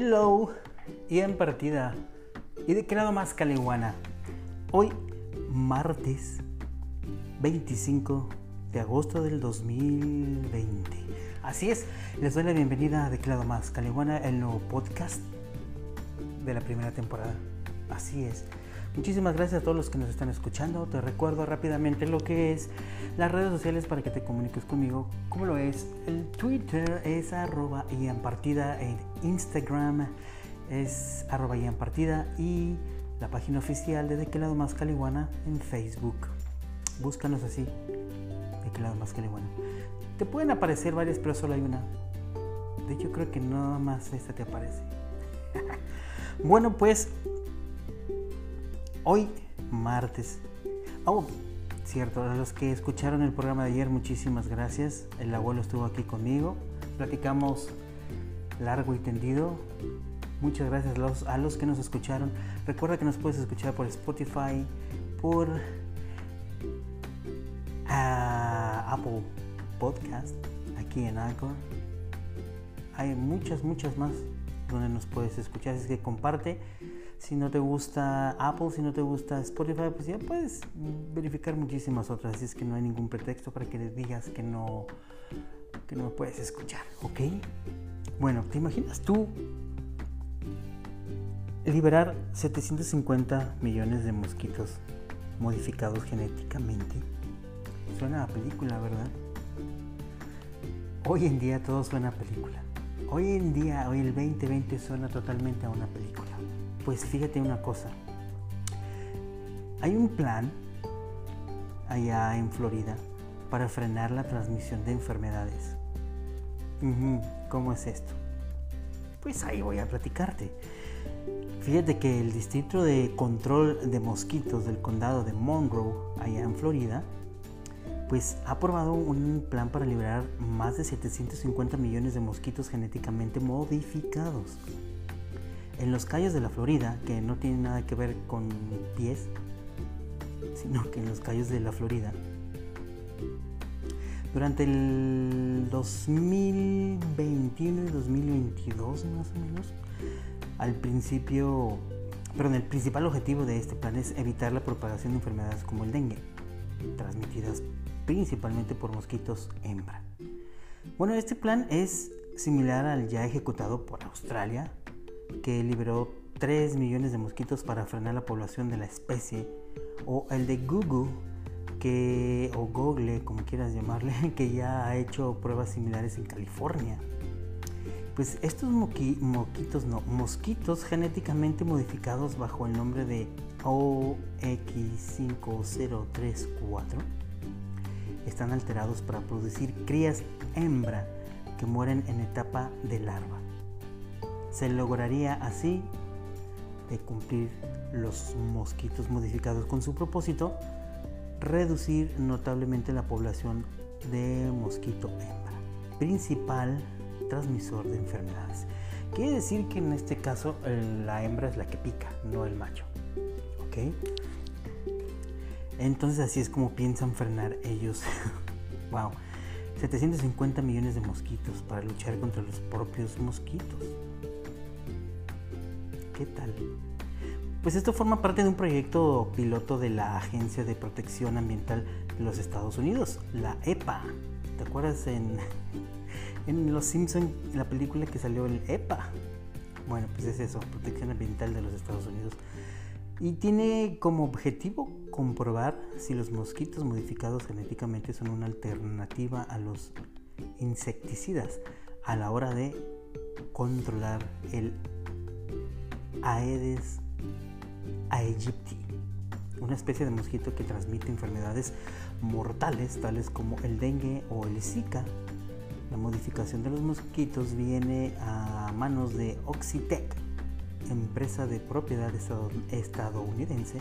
Hello y en partida. ¿Y de qué lado más caliguana? Hoy, martes 25 de agosto del 2020. Así es, les doy la bienvenida a De más caliguana, el nuevo podcast de la primera temporada. Así es. Muchísimas gracias a todos los que nos están escuchando. Te recuerdo rápidamente lo que es las redes sociales para que te comuniques conmigo. Como lo es, el Twitter es arroba y en partida, el Instagram es arroba y en partida y la página oficial de De qué lado más caliguana en Facebook. Búscanos así, De qué lado más caliguana. Te pueden aparecer varias, pero solo hay una. De hecho, creo que nada más esta te aparece. bueno, pues hoy martes. Oh, cierto, a los que escucharon el programa de ayer, muchísimas gracias. El abuelo estuvo aquí conmigo. Platicamos largo y tendido. Muchas gracias a los, a los que nos escucharon. Recuerda que nos puedes escuchar por Spotify, por ah, Apple Podcast, aquí en Anchor. Hay muchas, muchas más donde nos puedes escuchar. Así que comparte. Si no te gusta Apple, si no te gusta Spotify, pues ya puedes verificar muchísimas otras. Así es que no hay ningún pretexto para que les digas que no, que no puedes escuchar, ¿ok? Bueno, ¿te imaginas tú liberar 750 millones de mosquitos modificados genéticamente? Suena a película, ¿verdad? Hoy en día todo suena a película. Hoy en día, hoy el 2020 suena totalmente a una película. Pues fíjate una cosa. Hay un plan allá en Florida para frenar la transmisión de enfermedades. ¿Cómo es esto? Pues ahí voy a platicarte. Fíjate que el Distrito de Control de Mosquitos del Condado de Monroe, allá en Florida, pues ha aprobado un plan para liberar más de 750 millones de mosquitos genéticamente modificados en los calles de la Florida, que no tienen nada que ver con pies, sino que en los calles de la Florida, durante el 2021 y 2022 más o menos, al principio, perdón, el principal objetivo de este plan es evitar la propagación de enfermedades como el dengue, transmitidas principalmente por mosquitos hembra. Bueno, este plan es similar al ya ejecutado por Australia, que liberó 3 millones de mosquitos para frenar la población de la especie, o el de Google, que, o Google, como quieras llamarle, que ya ha hecho pruebas similares en California. Pues estos moquitos, no, mosquitos genéticamente modificados bajo el nombre de OX5034 están alterados para producir crías hembra que mueren en etapa de larva. Se lograría así de cumplir los mosquitos modificados con su propósito, reducir notablemente la población de mosquito hembra, principal transmisor de enfermedades. Quiere decir que en este caso la hembra es la que pica, no el macho. ¿Ok? Entonces así es como piensan frenar ellos. wow. 750 millones de mosquitos para luchar contra los propios mosquitos. ¿Qué tal? Pues esto forma parte de un proyecto piloto de la Agencia de Protección Ambiental de los Estados Unidos, la EPA. ¿Te acuerdas en, en Los Simpson, la película que salió el EPA? Bueno, pues es eso, Protección Ambiental de los Estados Unidos. Y tiene como objetivo comprobar si los mosquitos modificados genéticamente son una alternativa a los insecticidas a la hora de controlar el Aedes aegypti, una especie de mosquito que transmite enfermedades mortales tales como el dengue o el zika. La modificación de los mosquitos viene a manos de Oxitec, empresa de propiedad estadounidense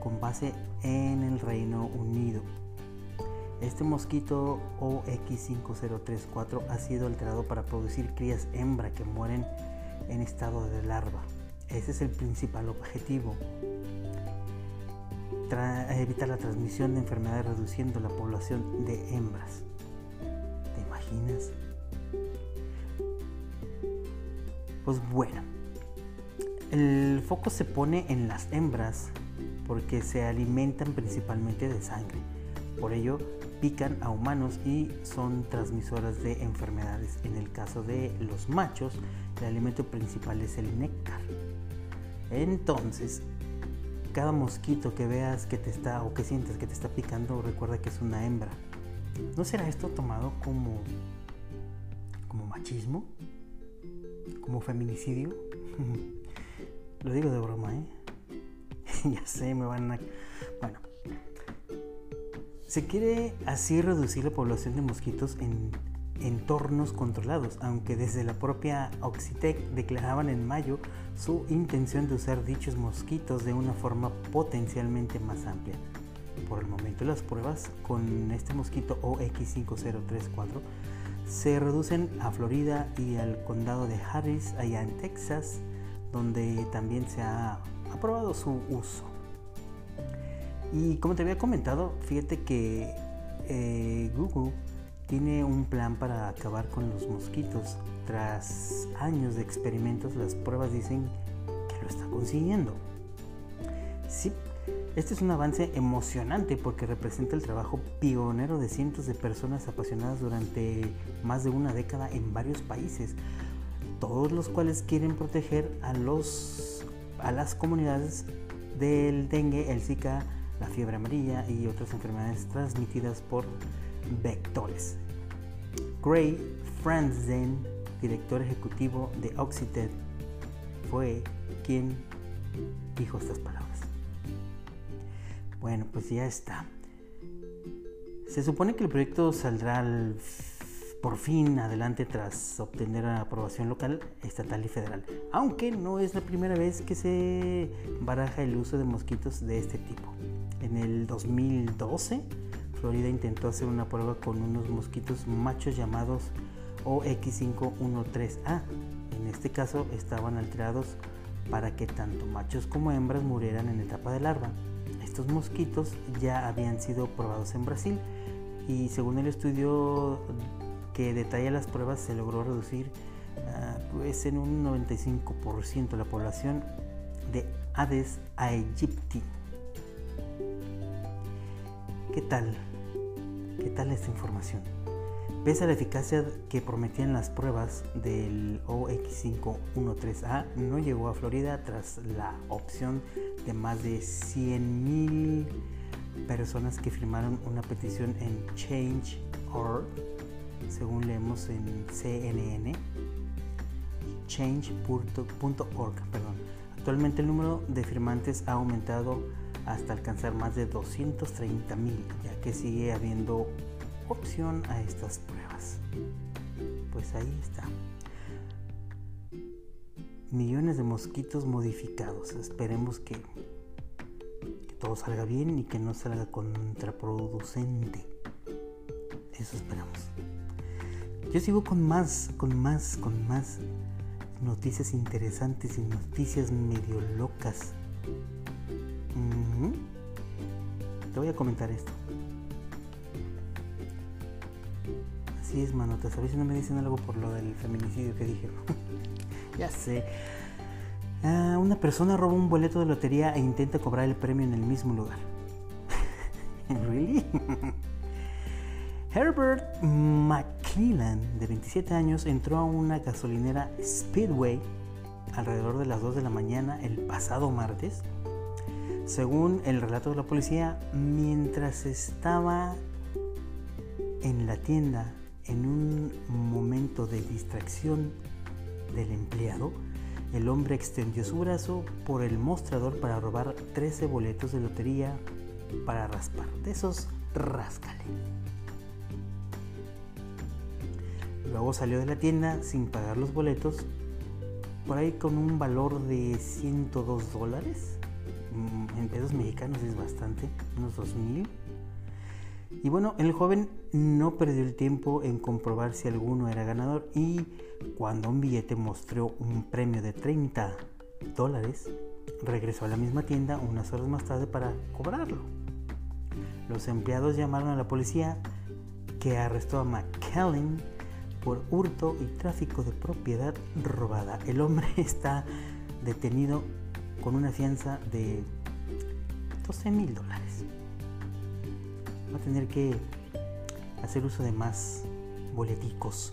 con base en el Reino Unido. Este mosquito OX5034 ha sido alterado para producir crías hembra que mueren en estado de larva. Ese es el principal objetivo. evitar la transmisión de enfermedades reduciendo la población de hembras. ¿Te imaginas? Pues bueno, el foco se pone en las hembras porque se alimentan principalmente de sangre. Por ello, pican a humanos y son transmisoras de enfermedades. En el caso de los machos, el alimento principal es el néctar. Entonces, cada mosquito que veas que te está o que sientes que te está picando, recuerda que es una hembra. ¿No será esto tomado como como machismo? ¿Como feminicidio? Lo digo de broma, ¿eh? ya sé, me van a... Bueno, se quiere así reducir la población de mosquitos en entornos controlados, aunque desde la propia Oxitec declaraban en mayo su intención de usar dichos mosquitos de una forma potencialmente más amplia. Por el momento las pruebas con este mosquito OX5034 se reducen a Florida y al condado de Harris, allá en Texas, donde también se ha aprobado su uso. Y como te había comentado, fíjate que eh, Google tiene un plan para acabar con los mosquitos. Tras años de experimentos, las pruebas dicen que lo está consiguiendo. Sí, este es un avance emocionante porque representa el trabajo pionero de cientos de personas apasionadas durante más de una década en varios países, todos los cuales quieren proteger a, los, a las comunidades del dengue, el Zika, la fiebre amarilla y otras enfermedades transmitidas por vectores. Gray Franzen, director ejecutivo de Oxyted, fue quien dijo estas palabras. Bueno, pues ya está. Se supone que el proyecto saldrá por fin adelante tras obtener la aprobación local, estatal y federal, aunque no es la primera vez que se baraja el uso de mosquitos de este tipo. En el 2012, Florida intentó hacer una prueba con unos mosquitos machos llamados OX513A. En este caso estaban alterados para que tanto machos como hembras murieran en etapa de larva. Estos mosquitos ya habían sido probados en Brasil y según el estudio que detalla las pruebas se logró reducir pues en un 95% la población de Aedes aegypti ¿Qué tal? ¿Qué tal esta información? Pese a la eficacia que prometían las pruebas del OX513A, no llegó a Florida tras la opción de más de 100.000 personas que firmaron una petición en Change.org, según leemos en CNN, change.org. Actualmente el número de firmantes ha aumentado hasta alcanzar más de 230 mil, ya que sigue habiendo opción a estas pruebas. Pues ahí está. Millones de mosquitos modificados. Esperemos que, que todo salga bien y que no salga contraproducente. Eso esperamos. Yo sigo con más, con más, con más noticias interesantes y noticias medio locas te voy a comentar esto. Así es, manotas. A si no me dicen algo por lo del feminicidio que dije. ya sé. Ah, una persona roba un boleto de lotería e intenta cobrar el premio en el mismo lugar. ¿Really? Herbert McClellan, de 27 años, entró a una gasolinera Speedway alrededor de las 2 de la mañana el pasado martes según el relato de la policía, mientras estaba en la tienda en un momento de distracción del empleado, el hombre extendió su brazo por el mostrador para robar 13 boletos de lotería para raspar. De esos, ráscale. Luego salió de la tienda sin pagar los boletos, por ahí con un valor de 102 dólares en pesos mexicanos es bastante, unos 2000. Y bueno, el joven no perdió el tiempo en comprobar si alguno era ganador y cuando un billete mostró un premio de 30 dólares, regresó a la misma tienda unas horas más tarde para cobrarlo. Los empleados llamaron a la policía que arrestó a McKellen por hurto y tráfico de propiedad robada. El hombre está detenido con una fianza de 12 mil dólares. Va a tener que hacer uso de más boleticos.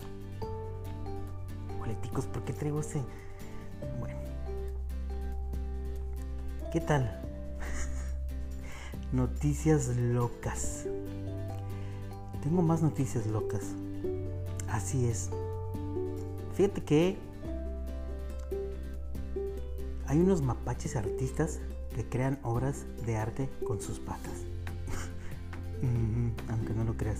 Boleticos, porque traigo ese... Bueno. ¿Qué tal? noticias locas. Tengo más noticias locas. Así es. Fíjate que hay unos mapaches artistas que crean obras de arte con sus patas. Aunque no lo creas.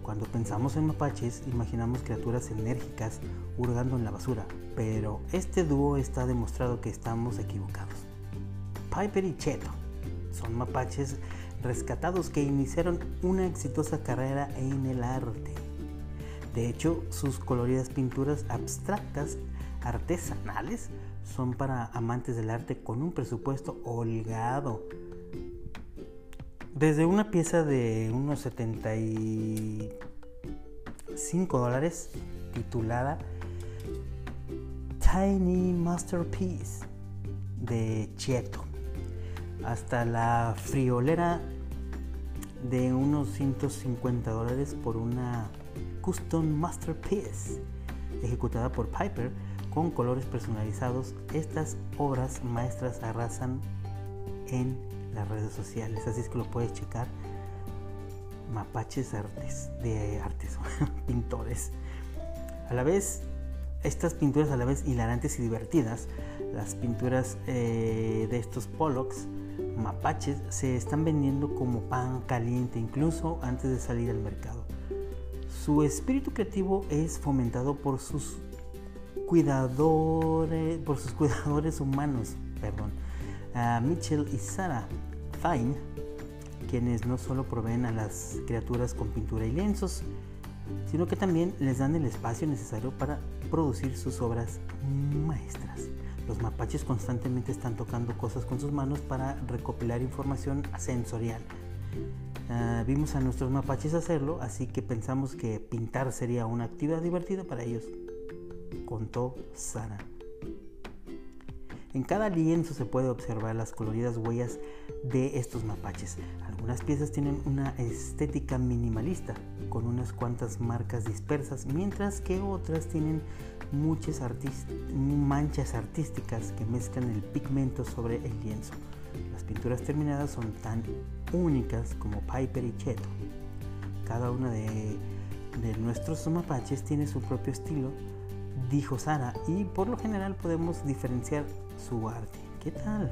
Cuando pensamos en mapaches, imaginamos criaturas enérgicas hurgando en la basura, pero este dúo está demostrado que estamos equivocados. Piper y Cheto son mapaches rescatados que iniciaron una exitosa carrera en el arte. De hecho, sus coloridas pinturas abstractas artesanales son para amantes del arte con un presupuesto holgado. Desde una pieza de unos 75 dólares titulada Tiny Masterpiece de Cheto hasta la friolera de unos 150 dólares por una Custom Masterpiece ejecutada por Piper con colores personalizados. Estas obras maestras arrasan en las redes sociales, así es que lo puedes checar. Mapaches artes, de artes, pintores. A la vez, estas pinturas a la vez hilarantes y divertidas, las pinturas eh, de estos Pollocks mapaches se están vendiendo como pan caliente incluso antes de salir al mercado. Su espíritu creativo es fomentado por sus cuidadores, por sus cuidadores humanos, perdón, Mitchell y Sarah Fine, quienes no solo proveen a las criaturas con pintura y lienzos, sino que también les dan el espacio necesario para producir sus obras maestras. Los mapaches constantemente están tocando cosas con sus manos para recopilar información sensorial. Ah, vimos a nuestros mapaches hacerlo, así que pensamos que pintar sería una actividad divertida para ellos, contó Sara. En cada lienzo se puede observar las coloridas huellas de estos mapaches. Algunas piezas tienen una estética minimalista, con unas cuantas marcas dispersas, mientras que otras tienen muchas manchas artísticas que mezclan el pigmento sobre el lienzo. Las pinturas terminadas son tan únicas como Piper y Cheto. Cada una de, de nuestros mapaches tiene su propio estilo, dijo Sara, y por lo general podemos diferenciar su arte. ¿Qué tal?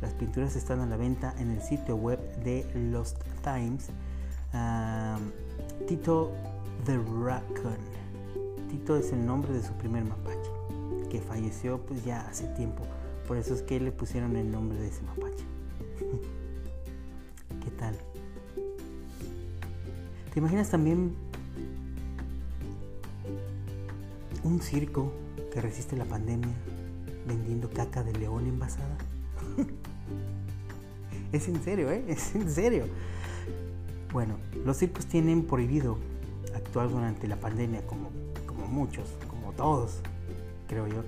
Las pinturas están a la venta en el sitio web de Lost Times. Tito the Raccoon. Tito es el nombre de su primer mapache, que falleció pues ya hace tiempo. Por eso es que le pusieron el nombre de ese mapache. ¿Qué tal? ¿Te imaginas también un circo que resiste la pandemia vendiendo caca de león envasada? es en serio, ¿eh? Es en serio. Bueno, los circos tienen prohibido actuar durante la pandemia como muchos, como todos, creo yo,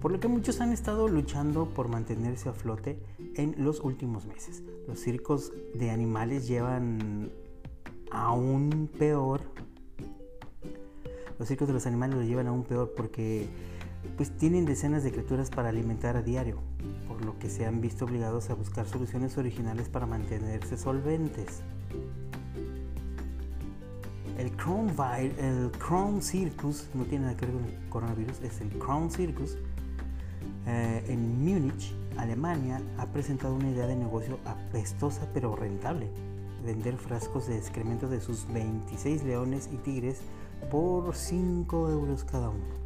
por lo que muchos han estado luchando por mantenerse a flote en los últimos meses. Los circos de animales llevan aún peor. Los circos de los animales lo llevan aún peor porque pues tienen decenas de criaturas para alimentar a diario, por lo que se han visto obligados a buscar soluciones originales para mantenerse solventes. El Crown, el Crown Circus, no tiene nada que ver con el coronavirus, es el Crown Circus, eh, en Múnich, Alemania, ha presentado una idea de negocio apestosa pero rentable. Vender frascos de excremento de sus 26 leones y tigres por 5 euros cada uno.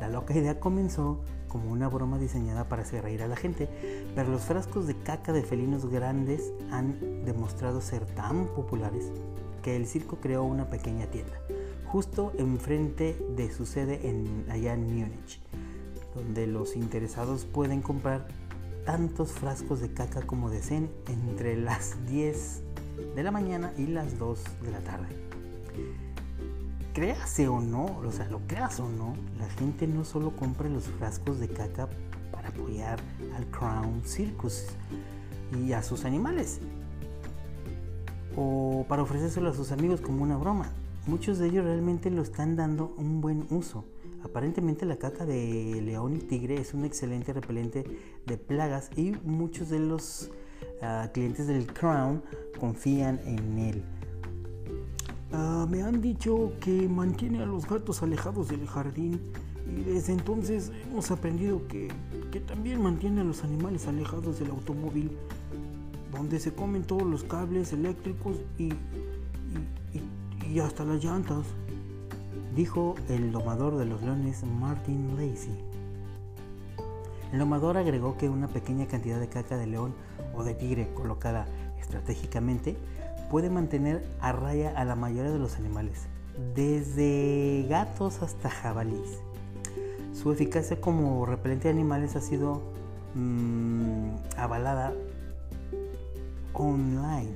La loca idea comenzó como una broma diseñada para hacer reír a la gente, pero los frascos de caca de felinos grandes han demostrado ser tan populares el circo creó una pequeña tienda, justo enfrente de su sede en, allá en Múnich, donde los interesados pueden comprar tantos frascos de caca como deseen entre las 10 de la mañana y las 2 de la tarde. Créase o no, o sea, lo creas o no, la gente no solo compra los frascos de caca para apoyar al Crown Circus y a sus animales, o para ofrecérselo a sus amigos como una broma. Muchos de ellos realmente lo están dando un buen uso. Aparentemente la caca de león y tigre es un excelente repelente de plagas y muchos de los ah, clientes del Crown confían en él. Ah, me han dicho que mantiene a los gatos alejados del jardín y desde entonces hemos aprendido que, que también mantiene a los animales alejados del automóvil, donde se comen todos los cables eléctricos y, y, hasta las llantas, dijo el domador de los leones Martin Lacey. El domador agregó que una pequeña cantidad de caca de león o de tigre colocada estratégicamente puede mantener a raya a la mayoría de los animales, desde gatos hasta jabalíes. Su eficacia como repelente de animales ha sido mm, avalada online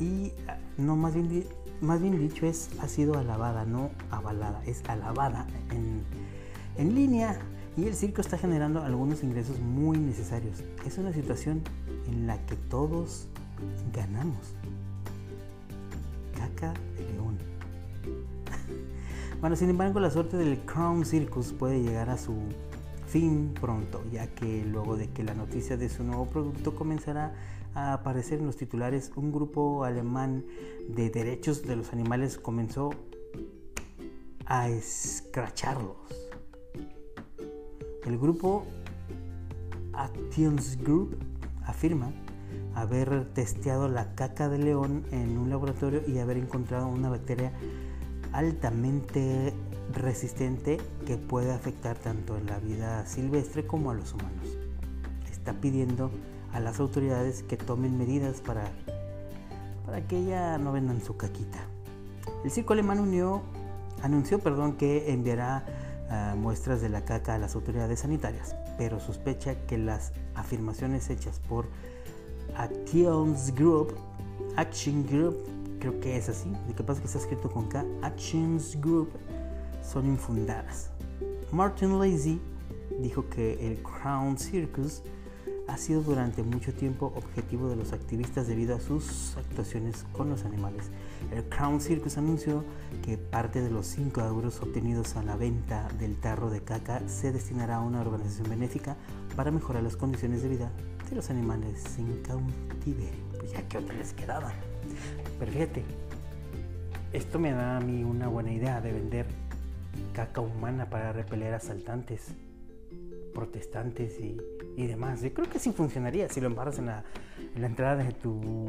y no más bien, más bien dicho es ha sido alabada, no avalada, es alabada en, en línea y el circo está generando algunos ingresos muy necesarios. Es una situación en la que todos ganamos de león. bueno, sin embargo, la suerte del Crown Circus puede llegar a su fin pronto, ya que luego de que la noticia de su nuevo producto comenzará a aparecer en los titulares, un grupo alemán de derechos de los animales comenzó a escracharlos. El grupo Actions Group afirma haber testeado la caca de león en un laboratorio y haber encontrado una bacteria altamente resistente que puede afectar tanto en la vida silvestre como a los humanos. Está pidiendo a las autoridades que tomen medidas para, para que ya no vendan su caquita. El circo alemán unió, anunció perdón, que enviará ah, muestras de la caca a las autoridades sanitarias, pero sospecha que las afirmaciones hechas por Actions Group, Action Group, creo que es así, lo que que está escrito con K, Actions Group, son infundadas. Martin Lazy dijo que el Crown Circus ha sido durante mucho tiempo objetivo de los activistas debido a sus actuaciones con los animales. El Crown Circus anunció que parte de los 5 euros obtenidos a la venta del tarro de caca se destinará a una organización benéfica para mejorar las condiciones de vida de los animales en cautiverio. Pues ya que otra les quedaba. Pero fíjate, esto me da a mí una buena idea de vender caca humana para repeler asaltantes, protestantes y, y demás. Yo creo que sí funcionaría si lo embarras en la, la entrada de tu,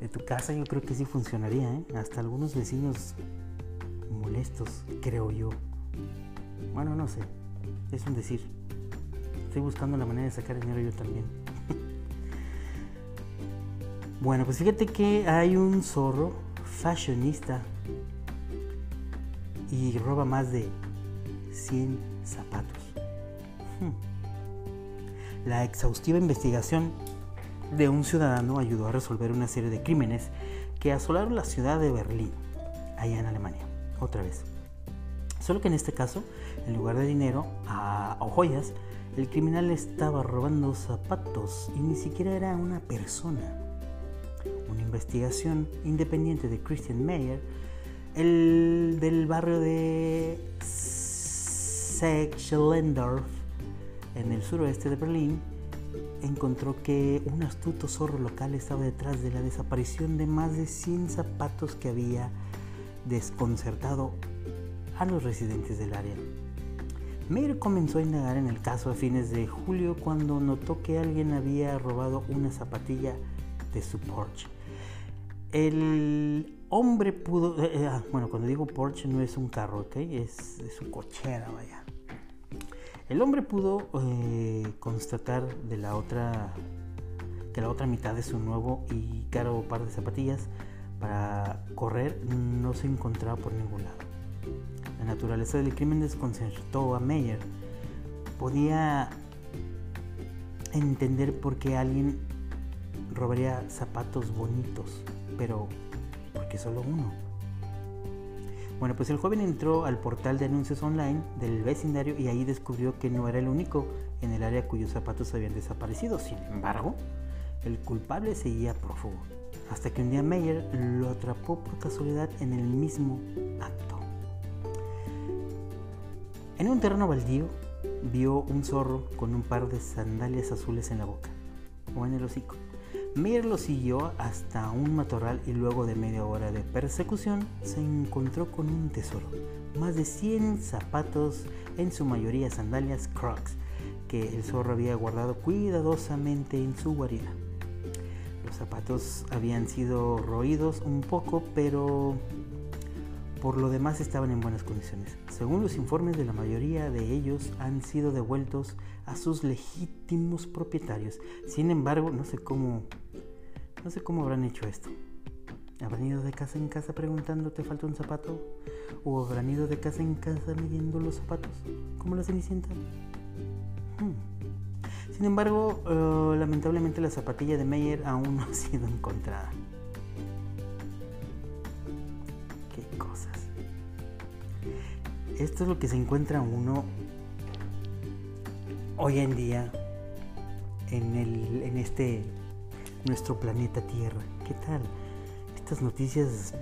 de tu casa. Yo creo que sí funcionaría. ¿eh? Hasta algunos vecinos molestos, creo yo. Bueno, no sé. Es un decir. Estoy buscando la manera de sacar dinero yo también. Bueno, pues fíjate que hay un zorro fashionista y roba más de 100 zapatos. Hmm. La exhaustiva investigación de un ciudadano ayudó a resolver una serie de crímenes que asolaron la ciudad de Berlín, allá en Alemania, otra vez. Solo que en este caso, en lugar de dinero o joyas, el criminal estaba robando zapatos y ni siquiera era una persona una investigación independiente de Christian Meyer, el del barrio de Sechselendorf, en el suroeste de Berlín, encontró que un astuto zorro local estaba detrás de la desaparición de más de 100 zapatos que había desconcertado a los residentes del área. Meyer comenzó a indagar en el caso a fines de julio cuando notó que alguien había robado una zapatilla de su Porsche. El hombre pudo, eh, eh, ah, bueno, cuando digo Porsche no es un carro. Es, su cochera, vaya. El hombre pudo eh, constatar de la otra, que la otra mitad de su nuevo y caro par de zapatillas para correr no se encontraba por ningún lado. La naturaleza del crimen desconcertó a Meyer. Podía entender por qué alguien robaría zapatos bonitos, pero porque solo uno. Bueno, pues el joven entró al portal de anuncios online del vecindario y ahí descubrió que no era el único en el área cuyos zapatos habían desaparecido. Sin embargo, el culpable seguía prófugo, hasta que un día Meyer lo atrapó por casualidad en el mismo acto. En un terreno baldío vio un zorro con un par de sandalias azules en la boca o en el hocico. Meyer lo siguió hasta un matorral y luego de media hora de persecución se encontró con un tesoro. Más de 100 zapatos, en su mayoría sandalias Crocs, que el zorro había guardado cuidadosamente en su guarida. Los zapatos habían sido roídos un poco, pero por lo demás estaban en buenas condiciones. Según los informes de la mayoría de ellos han sido devueltos a sus legítimos propietarios. Sin embargo, no sé cómo no sé cómo habrán hecho esto. ¿Habrán ido de casa en casa preguntando ¿te falta un zapato? ¿O habrán ido de casa en casa midiendo los zapatos? Como la Cenicienta. Hmm. Sin embargo, eh, lamentablemente la zapatilla de Meyer aún no ha sido encontrada. Esto es lo que se encuentra uno hoy en día en, el, en este nuestro planeta Tierra. ¿Qué tal? Estas noticias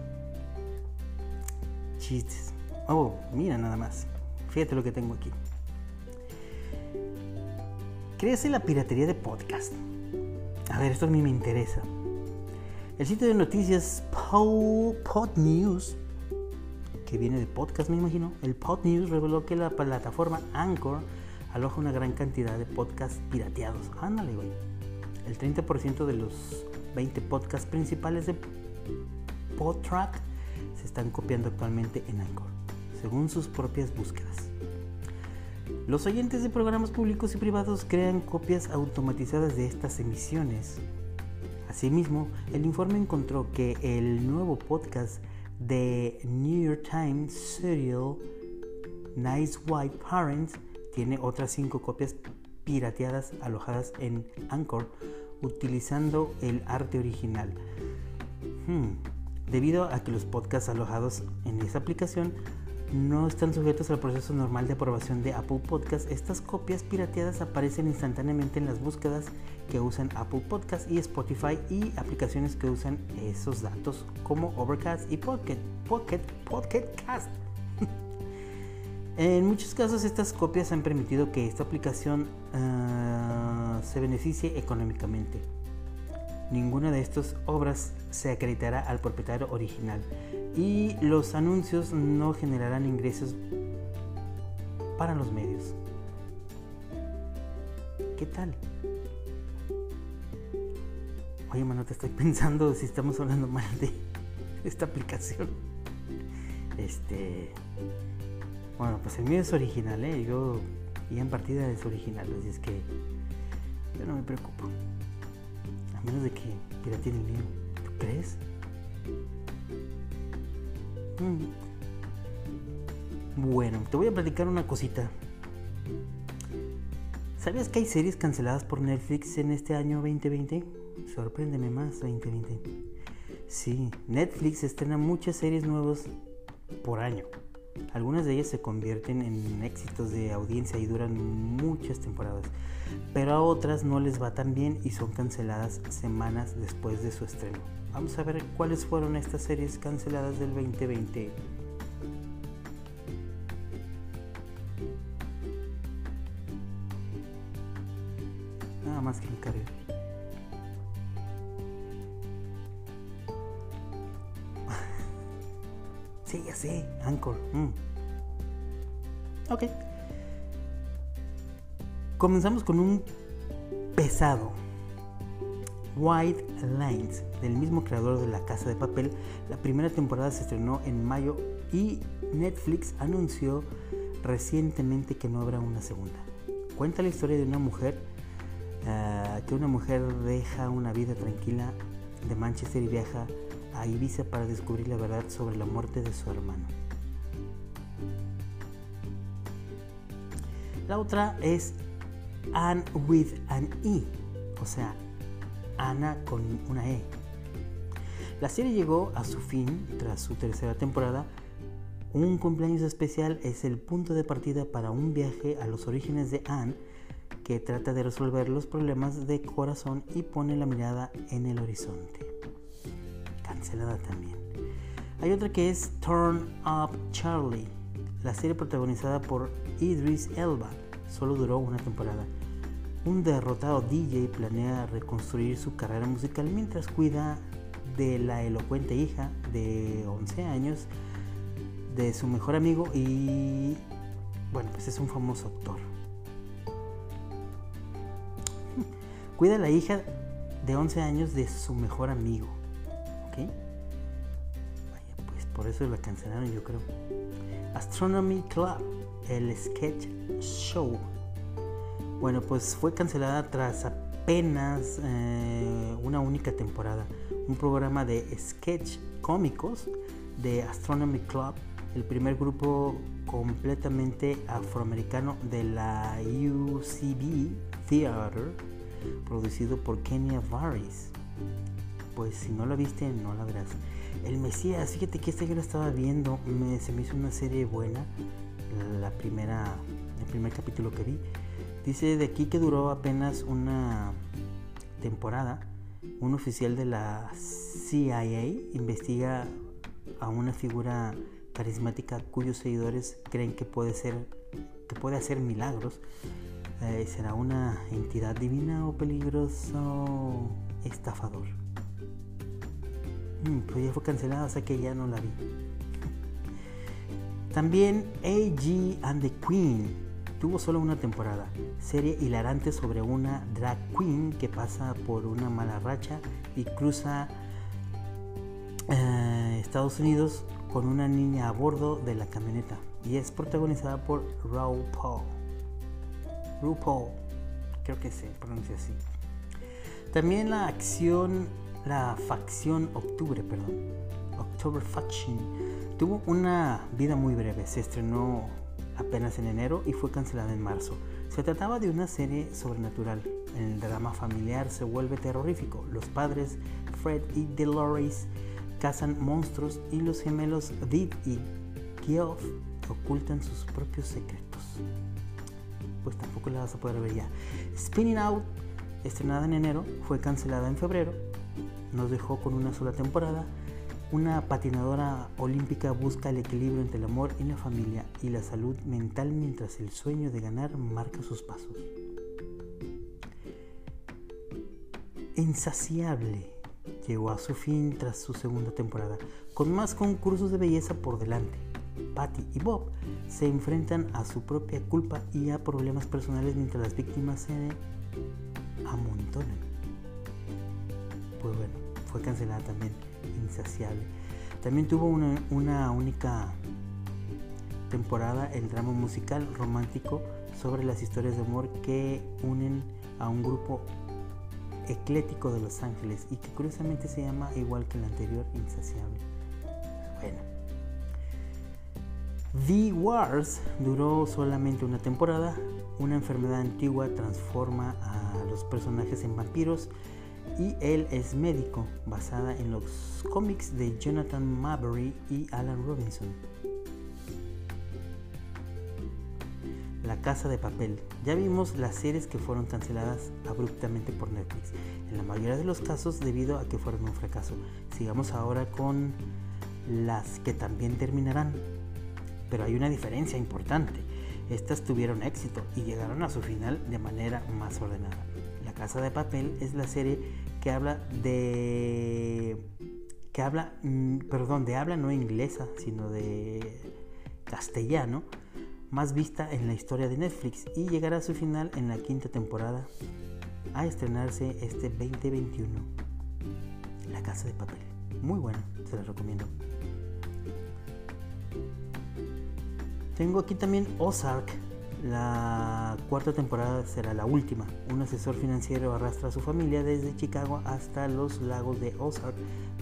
chistes. Oh, mira nada más. Fíjate lo que tengo aquí. Crece la piratería de podcast. A ver, esto a mí me interesa. El sitio de noticias Pod News que viene de podcast, me imagino, el Pod News reveló que la plataforma Anchor aloja una gran cantidad de podcasts pirateados. Ándale, güey. El 30% de los 20 podcasts principales de PodTrack se están copiando actualmente en Anchor, según sus propias búsquedas. Los oyentes de programas públicos y privados crean copias automatizadas de estas emisiones. Asimismo, el informe encontró que el nuevo podcast The New York Times serial Nice White Parents tiene otras cinco copias pirateadas alojadas en Anchor utilizando el arte original. Hmm. Debido a que los podcasts alojados en esa aplicación no están sujetos al proceso normal de aprobación de Apple Podcasts, estas copias pirateadas aparecen instantáneamente en las búsquedas que usan Apple Podcasts y Spotify y aplicaciones que usan esos datos como Overcast y Pocket, Pocket, Pocket Cast. en muchos casos estas copias han permitido que esta aplicación ah, se beneficie económicamente. Ninguna de estas obras se acreditará al propietario original y los anuncios no generarán ingresos para los medios. ¿Qué tal? Oye, mano, te estoy pensando si estamos hablando mal de esta aplicación. Este. Bueno, pues el mío es original, ¿eh? Yo y en partida es original, así es que yo no me preocupo. A menos de que tiene el mío. ¿Tú crees? Bueno, te voy a platicar una cosita. ¿Sabías que hay series canceladas por Netflix en este año 2020? Sorpréndeme más 2020. Sí, Netflix estrena muchas series nuevas por año. Algunas de ellas se convierten en éxitos de audiencia y duran muchas temporadas, pero a otras no les va tan bien y son canceladas semanas después de su estreno. Vamos a ver cuáles fueron estas series canceladas del 2020. Mm. Ok. Comenzamos con un pesado White Lines, del mismo creador de La Casa de Papel. La primera temporada se estrenó en mayo y Netflix anunció recientemente que no habrá una segunda. Cuenta la historia de una mujer, uh, que una mujer deja una vida tranquila de Manchester y viaja a Ibiza para descubrir la verdad sobre la muerte de su hermano. La otra es Anne with an E, o sea, Ana con una E. La serie llegó a su fin tras su tercera temporada Un cumpleaños especial es el punto de partida para un viaje a los orígenes de Anne que trata de resolver los problemas de corazón y pone la mirada en el horizonte. Cancelada también. Hay otra que es Turn Up Charlie, la serie protagonizada por Idris Elba. Solo duró una temporada. Un derrotado DJ planea reconstruir su carrera musical mientras cuida de la elocuente hija de 11 años de su mejor amigo y bueno, pues es un famoso actor. Cuida a la hija de 11 años de su mejor amigo. ¿Ok? Pues por eso la cancelaron yo creo. Astronomy Club, el sketch show. Bueno, pues fue cancelada tras apenas eh, una única temporada. Un programa de sketch cómicos de Astronomy Club el primer grupo completamente afroamericano de la UCB Theater, producido por Kenya Varys. Pues si no la viste, no la verás. El Mesías, fíjate que esta yo la estaba viendo, se me hizo una serie buena, la primera, el primer capítulo que vi. Dice de aquí que duró apenas una temporada. Un oficial de la CIA investiga a una figura carismática cuyos seguidores creen que puede ser que puede hacer milagros eh, será una entidad divina o peligroso estafador mm, pues ya fue cancelada o sea que ya no la vi también A.G. and the Queen tuvo solo una temporada serie hilarante sobre una drag queen que pasa por una mala racha y cruza eh, Estados Unidos con una niña a bordo de la camioneta y es protagonizada por RuPaul. RuPaul, creo que se pronuncia así. También la acción, la facción Octubre, perdón, October Faction, tuvo una vida muy breve. Se estrenó apenas en enero y fue cancelada en marzo. Se trataba de una serie sobrenatural. El drama familiar se vuelve terrorífico. Los padres, Fred y Dolores, cazan monstruos y los gemelos Viv y Geoff ocultan sus propios secretos. Pues tampoco la vas a poder ver ya. Spinning Out, estrenada en enero, fue cancelada en febrero. Nos dejó con una sola temporada. Una patinadora olímpica busca el equilibrio entre el amor y la familia y la salud mental mientras el sueño de ganar marca sus pasos. Insaciable llegó a su fin tras su segunda temporada, con más concursos de belleza por delante. Patty y Bob se enfrentan a su propia culpa y a problemas personales mientras las víctimas se amontonan. Pues bueno, fue cancelada también, insaciable. También tuvo una, única temporada el drama musical romántico sobre las historias de amor que unen a un grupo eclético de Los Ángeles y que curiosamente se llama igual que el anterior, Insaciable. Bueno. The Wars duró solamente una temporada. Una enfermedad antigua transforma a los personajes en vampiros y él es médico, basada en los cómics de Jonathan Maberry y Alan Robinson. La Casa de Papel. Ya vimos las series que fueron canceladas abruptamente por Netflix, en la mayoría de los casos debido a que fueron un fracaso. Sigamos ahora con las que también terminarán. Pero hay una diferencia importante. Estas tuvieron éxito y llegaron a su final de manera más ordenada. La Casa de Papel es la serie que habla de que habla, mm, perdón, de habla no inglesa, sino de castellano más vista en la historia de Netflix y llegará a su final en la quinta temporada a estrenarse este 2021. La Casa de Papel. Muy buena, se la recomiendo. Tengo aquí también Ozark. La cuarta temporada será la última. Un asesor financiero arrastra a su familia desde Chicago hasta los lagos de Ozark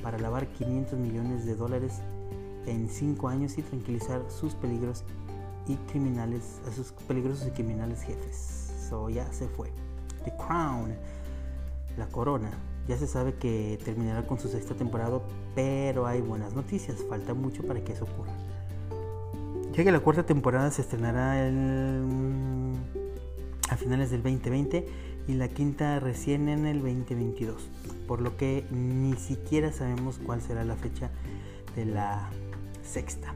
para lavar 500 millones de dólares en 5 años y tranquilizar sus peligros y criminales, a sus peligrosos y criminales jefes. So ya se fue. The Crown, la corona. Ya se sabe que terminará con su sexta temporada, pero hay buenas noticias. Falta mucho para que eso ocurra. Ya que la cuarta temporada se estrenará a finales del 2020 y la quinta recién en el 2022, por lo que ni siquiera sabemos cuál será la fecha de la sexta.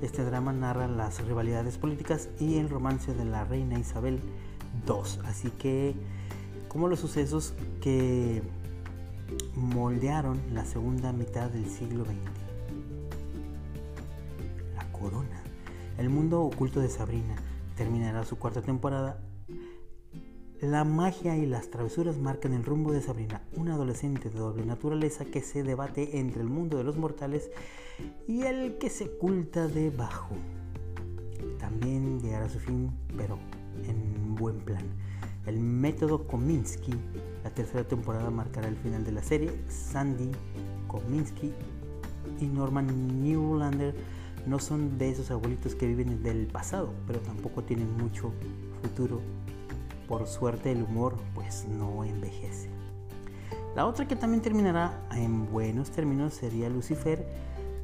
Este drama narra las rivalidades políticas y el romance de la reina Isabel II, así que como los sucesos que moldearon la segunda mitad del siglo XX. La corona. El mundo oculto de Sabrina terminará su cuarta temporada. La magia y las travesuras marcan el rumbo de Sabrina, una adolescente de doble naturaleza que se debate entre el mundo de los mortales y el que se oculta debajo. También llegará a su fin, pero en buen plan. El método Kominsky, la tercera temporada marcará el final de la serie. Sandy Kominsky y Norman Newlander no son de esos abuelitos que viven del pasado, pero tampoco tienen mucho futuro. Por suerte el humor pues no envejece. La otra que también terminará en buenos términos sería Lucifer,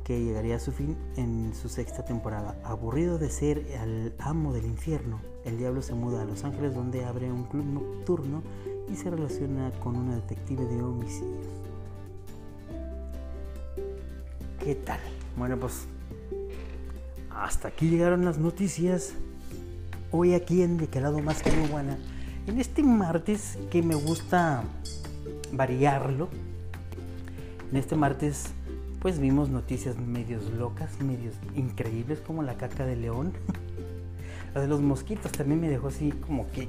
que llegaría a su fin en su sexta temporada. Aburrido de ser el amo del infierno, el diablo se muda a Los Ángeles donde abre un club nocturno y se relaciona con una detective de homicidios. ¿Qué tal? Bueno, pues hasta aquí llegaron las noticias. Hoy aquí en De Calado Más que. En este martes que me gusta variarlo. En este martes pues vimos noticias medios locas, medios increíbles como la caca de león. la de los mosquitos también me dejó así como que...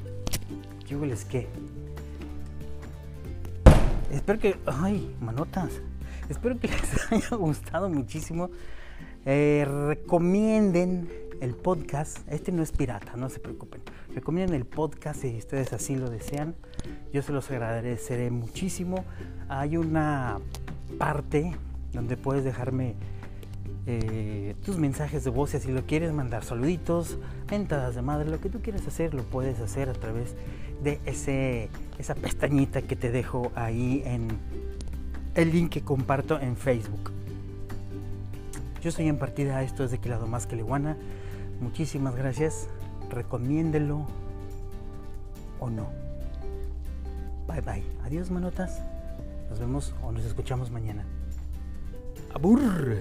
¿Qué les qué? Espero que... ¡Ay, manotas! Espero que les haya gustado muchísimo. Eh, recomienden el podcast. Este no es pirata, no se preocupen. Recomienden el podcast si ustedes así lo desean. Yo se los agradeceré muchísimo. Hay una parte donde puedes dejarme eh, tus mensajes de voz si lo quieres mandar saluditos, mentadas de madre, lo que tú quieres hacer lo puedes hacer a través de ese, esa pestañita que te dejo ahí en el link que comparto en Facebook. Yo soy en partida, esto es de Quilado Más que Leguana. Muchísimas gracias. Recomiéndelo o no. Bye bye. Adiós, manotas. Nos vemos o nos escuchamos mañana. ¡Abur!